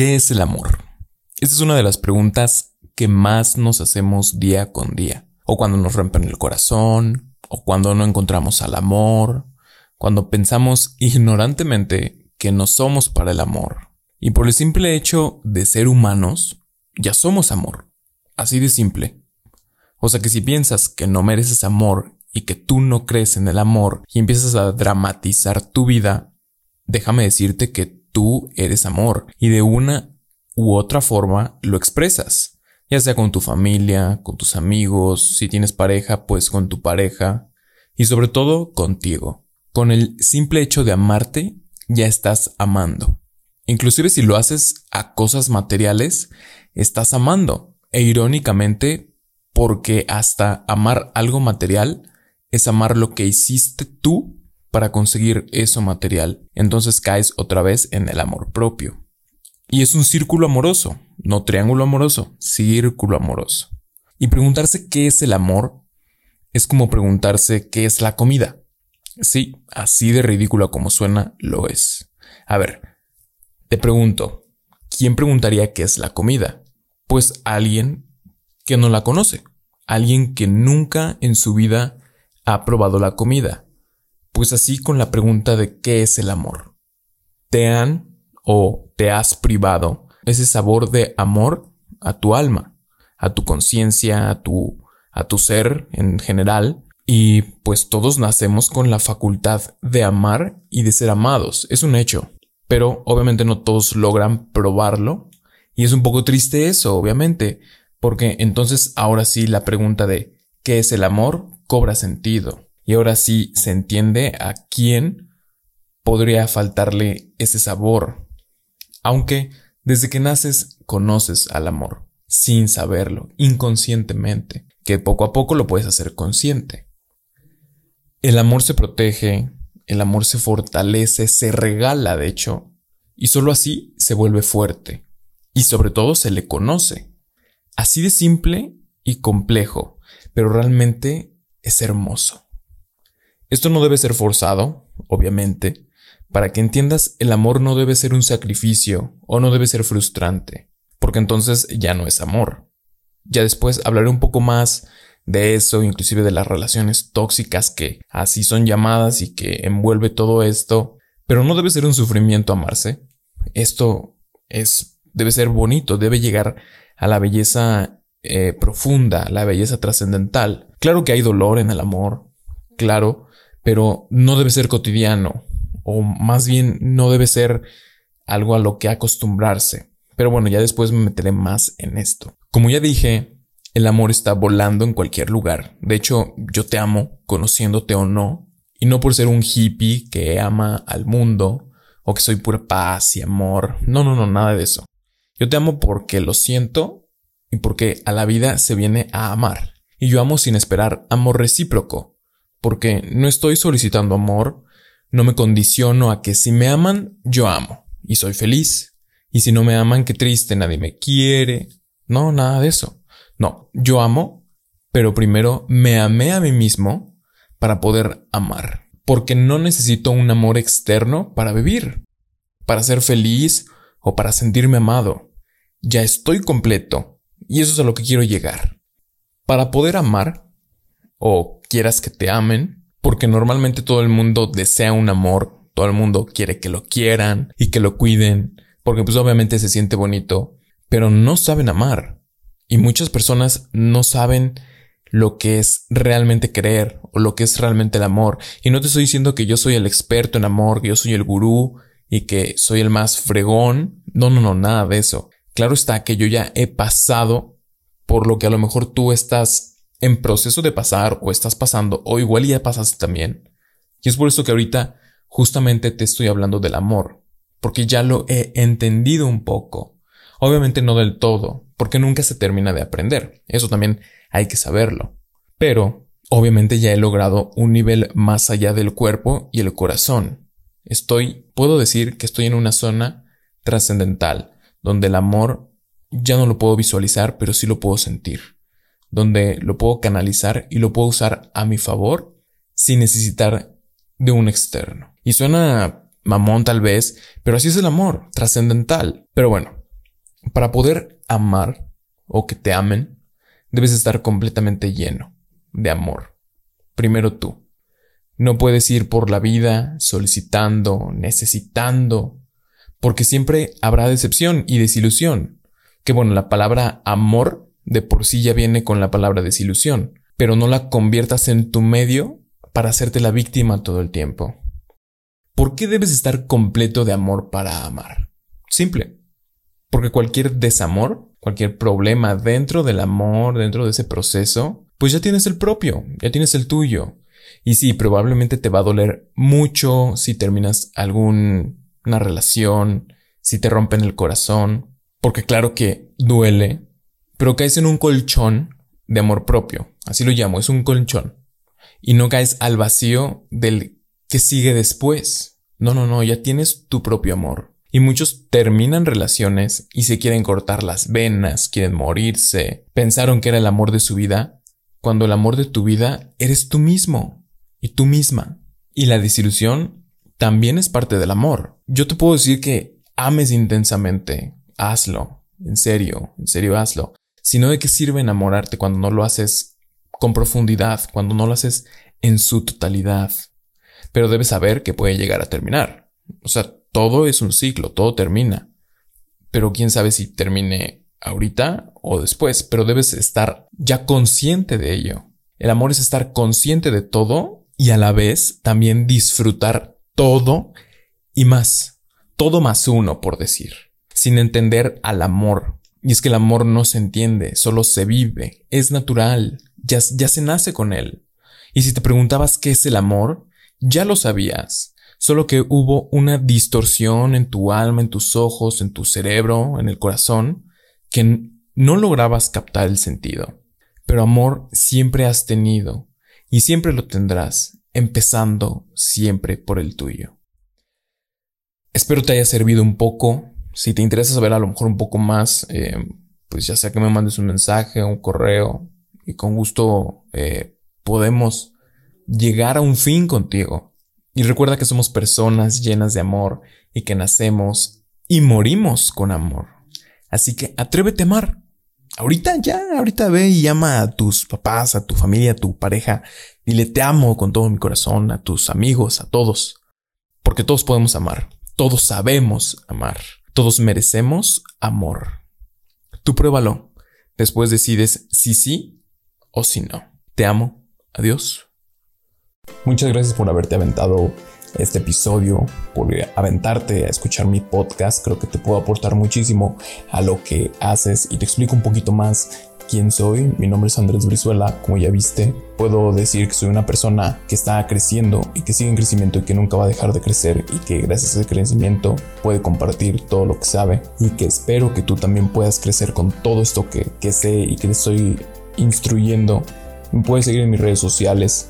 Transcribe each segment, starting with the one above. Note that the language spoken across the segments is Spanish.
¿Qué es el amor? Esta es una de las preguntas que más nos hacemos día con día. O cuando nos rompen el corazón, o cuando no encontramos al amor, cuando pensamos ignorantemente que no somos para el amor. Y por el simple hecho de ser humanos, ya somos amor. Así de simple. O sea que si piensas que no mereces amor y que tú no crees en el amor y empiezas a dramatizar tu vida, déjame decirte que tú eres amor y de una u otra forma lo expresas, ya sea con tu familia, con tus amigos, si tienes pareja, pues con tu pareja y sobre todo contigo. Con el simple hecho de amarte, ya estás amando. Inclusive si lo haces a cosas materiales, estás amando. E irónicamente, porque hasta amar algo material es amar lo que hiciste tú para conseguir eso material. Entonces caes otra vez en el amor propio. Y es un círculo amoroso, no triángulo amoroso, círculo amoroso. Y preguntarse qué es el amor es como preguntarse qué es la comida. Sí, así de ridícula como suena, lo es. A ver, te pregunto, ¿quién preguntaría qué es la comida? Pues alguien que no la conoce, alguien que nunca en su vida ha probado la comida. Pues así con la pregunta de qué es el amor. ¿Te han o te has privado ese sabor de amor a tu alma, a tu conciencia, a tu, a tu ser en general? Y pues todos nacemos con la facultad de amar y de ser amados, es un hecho. Pero obviamente no todos logran probarlo. Y es un poco triste eso, obviamente, porque entonces ahora sí la pregunta de ¿qué es el amor? cobra sentido. Y ahora sí se entiende a quién podría faltarle ese sabor. Aunque desde que naces conoces al amor, sin saberlo, inconscientemente, que poco a poco lo puedes hacer consciente. El amor se protege, el amor se fortalece, se regala, de hecho, y solo así se vuelve fuerte. Y sobre todo se le conoce. Así de simple y complejo, pero realmente es hermoso. Esto no debe ser forzado, obviamente. Para que entiendas, el amor no debe ser un sacrificio o no debe ser frustrante, porque entonces ya no es amor. Ya después hablaré un poco más de eso, inclusive de las relaciones tóxicas que así son llamadas y que envuelve todo esto, pero no debe ser un sufrimiento amarse. Esto es debe ser bonito, debe llegar a la belleza eh, profunda, la belleza trascendental. Claro que hay dolor en el amor, claro, pero no debe ser cotidiano, o más bien no debe ser algo a lo que acostumbrarse. Pero bueno, ya después me meteré más en esto. Como ya dije, el amor está volando en cualquier lugar. De hecho, yo te amo, conociéndote o no, y no por ser un hippie que ama al mundo, o que soy pura paz y amor. No, no, no, nada de eso. Yo te amo porque lo siento y porque a la vida se viene a amar. Y yo amo sin esperar amor recíproco porque no estoy solicitando amor, no me condiciono a que si me aman, yo amo y soy feliz. Y si no me aman, qué triste, nadie me quiere. No, nada de eso. No, yo amo, pero primero me amé a mí mismo para poder amar. Porque no necesito un amor externo para vivir, para ser feliz o para sentirme amado. Ya estoy completo y eso es a lo que quiero llegar. Para poder amar, o quieras que te amen, porque normalmente todo el mundo desea un amor, todo el mundo quiere que lo quieran y que lo cuiden, porque pues obviamente se siente bonito, pero no saben amar. Y muchas personas no saben lo que es realmente creer o lo que es realmente el amor. Y no te estoy diciendo que yo soy el experto en amor, que yo soy el gurú y que soy el más fregón. No, no, no, nada de eso. Claro está que yo ya he pasado por lo que a lo mejor tú estás en proceso de pasar o estás pasando o igual ya pasaste también. Y es por eso que ahorita justamente te estoy hablando del amor, porque ya lo he entendido un poco. Obviamente no del todo, porque nunca se termina de aprender. Eso también hay que saberlo. Pero, obviamente ya he logrado un nivel más allá del cuerpo y el corazón. Estoy, puedo decir que estoy en una zona trascendental, donde el amor ya no lo puedo visualizar, pero sí lo puedo sentir donde lo puedo canalizar y lo puedo usar a mi favor sin necesitar de un externo. Y suena mamón tal vez, pero así es el amor, trascendental. Pero bueno, Para poder amar o que te amen, debes estar completamente lleno de amor. Primero tú. No puedes ir por la vida solicitando, necesitando, porque siempre habrá decepción y desilusión. Que bueno, la palabra amor de por sí ya viene con la palabra desilusión, pero no la conviertas en tu medio para hacerte la víctima todo el tiempo. ¿Por qué debes estar completo de amor para amar? Simple. Porque cualquier desamor, cualquier problema dentro del amor, dentro de ese proceso, pues ya tienes el propio, ya tienes el tuyo. Y sí, probablemente te va a doler mucho si terminas alguna relación, si te rompen el corazón, porque claro que duele, pero caes en un colchón de amor propio, así lo llamo, es un colchón. Y no caes al vacío del que sigue después. No, no, no, ya tienes tu propio amor. Y muchos terminan relaciones y se quieren cortar las venas, quieren morirse, pensaron que era el amor de su vida, cuando el amor de tu vida eres tú mismo y tú misma. Y la desilusión también es parte del amor. Yo te puedo decir que ames intensamente, hazlo, en serio, en serio hazlo. Si no, ¿de qué sirve enamorarte cuando no lo haces con profundidad, cuando no lo haces en su totalidad? Pero debes saber que puede llegar a terminar. O sea, todo es un ciclo, todo termina. Pero quién sabe si termine ahorita o después, pero debes estar ya consciente de ello. El amor es estar consciente de todo y a la vez también disfrutar todo y más. Todo más uno, por decir. Sin entender al amor. Y es que el amor no se entiende, solo se vive, es natural, ya, ya se nace con él. Y si te preguntabas qué es el amor, ya lo sabías, solo que hubo una distorsión en tu alma, en tus ojos, en tu cerebro, en el corazón, que no lograbas captar el sentido. Pero amor siempre has tenido y siempre lo tendrás, empezando siempre por el tuyo. Espero te haya servido un poco. Si te interesa saber a lo mejor un poco más, eh, pues ya sea que me mandes un mensaje, un correo, y con gusto eh, podemos llegar a un fin contigo. Y recuerda que somos personas llenas de amor y que nacemos y morimos con amor. Así que atrévete a amar. Ahorita ya, ahorita ve y llama a tus papás, a tu familia, a tu pareja. Dile te amo con todo mi corazón, a tus amigos, a todos. Porque todos podemos amar. Todos sabemos amar. Todos merecemos amor. Tú pruébalo. Después decides si sí o si no. Te amo. Adiós. Muchas gracias por haberte aventado este episodio, por aventarte a escuchar mi podcast. Creo que te puedo aportar muchísimo a lo que haces y te explico un poquito más quién soy. Mi nombre es Andrés Brizuela, como ya viste. Puedo decir que soy una persona que está creciendo y que sigue en crecimiento y que nunca va a dejar de crecer y que gracias a ese crecimiento puede compartir todo lo que sabe y que espero que tú también puedas crecer con todo esto que, que sé y que estoy instruyendo. Me puedes seguir en mis redes sociales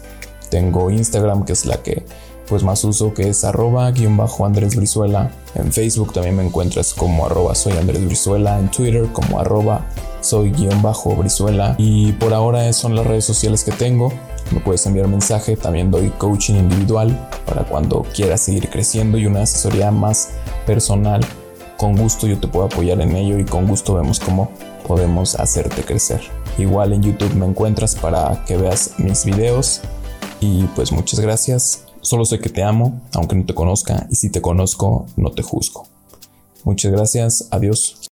tengo Instagram, que es la que pues más uso, que es arroba guion bajo Andrés Brizuela. En Facebook también me encuentras como arroba soy Andrés Brizuela. En Twitter como arroba soy guion bajo Brizuela. Y por ahora son las redes sociales que tengo. Me puedes enviar mensaje, también doy coaching individual para cuando quieras seguir creciendo y una asesoría más personal. Con gusto yo te puedo apoyar en ello y con gusto vemos cómo podemos hacerte crecer. Igual en YouTube me encuentras para que veas mis videos y pues muchas gracias. Solo sé que te amo, aunque no te conozca, y si te conozco, no te juzgo. Muchas gracias. Adiós.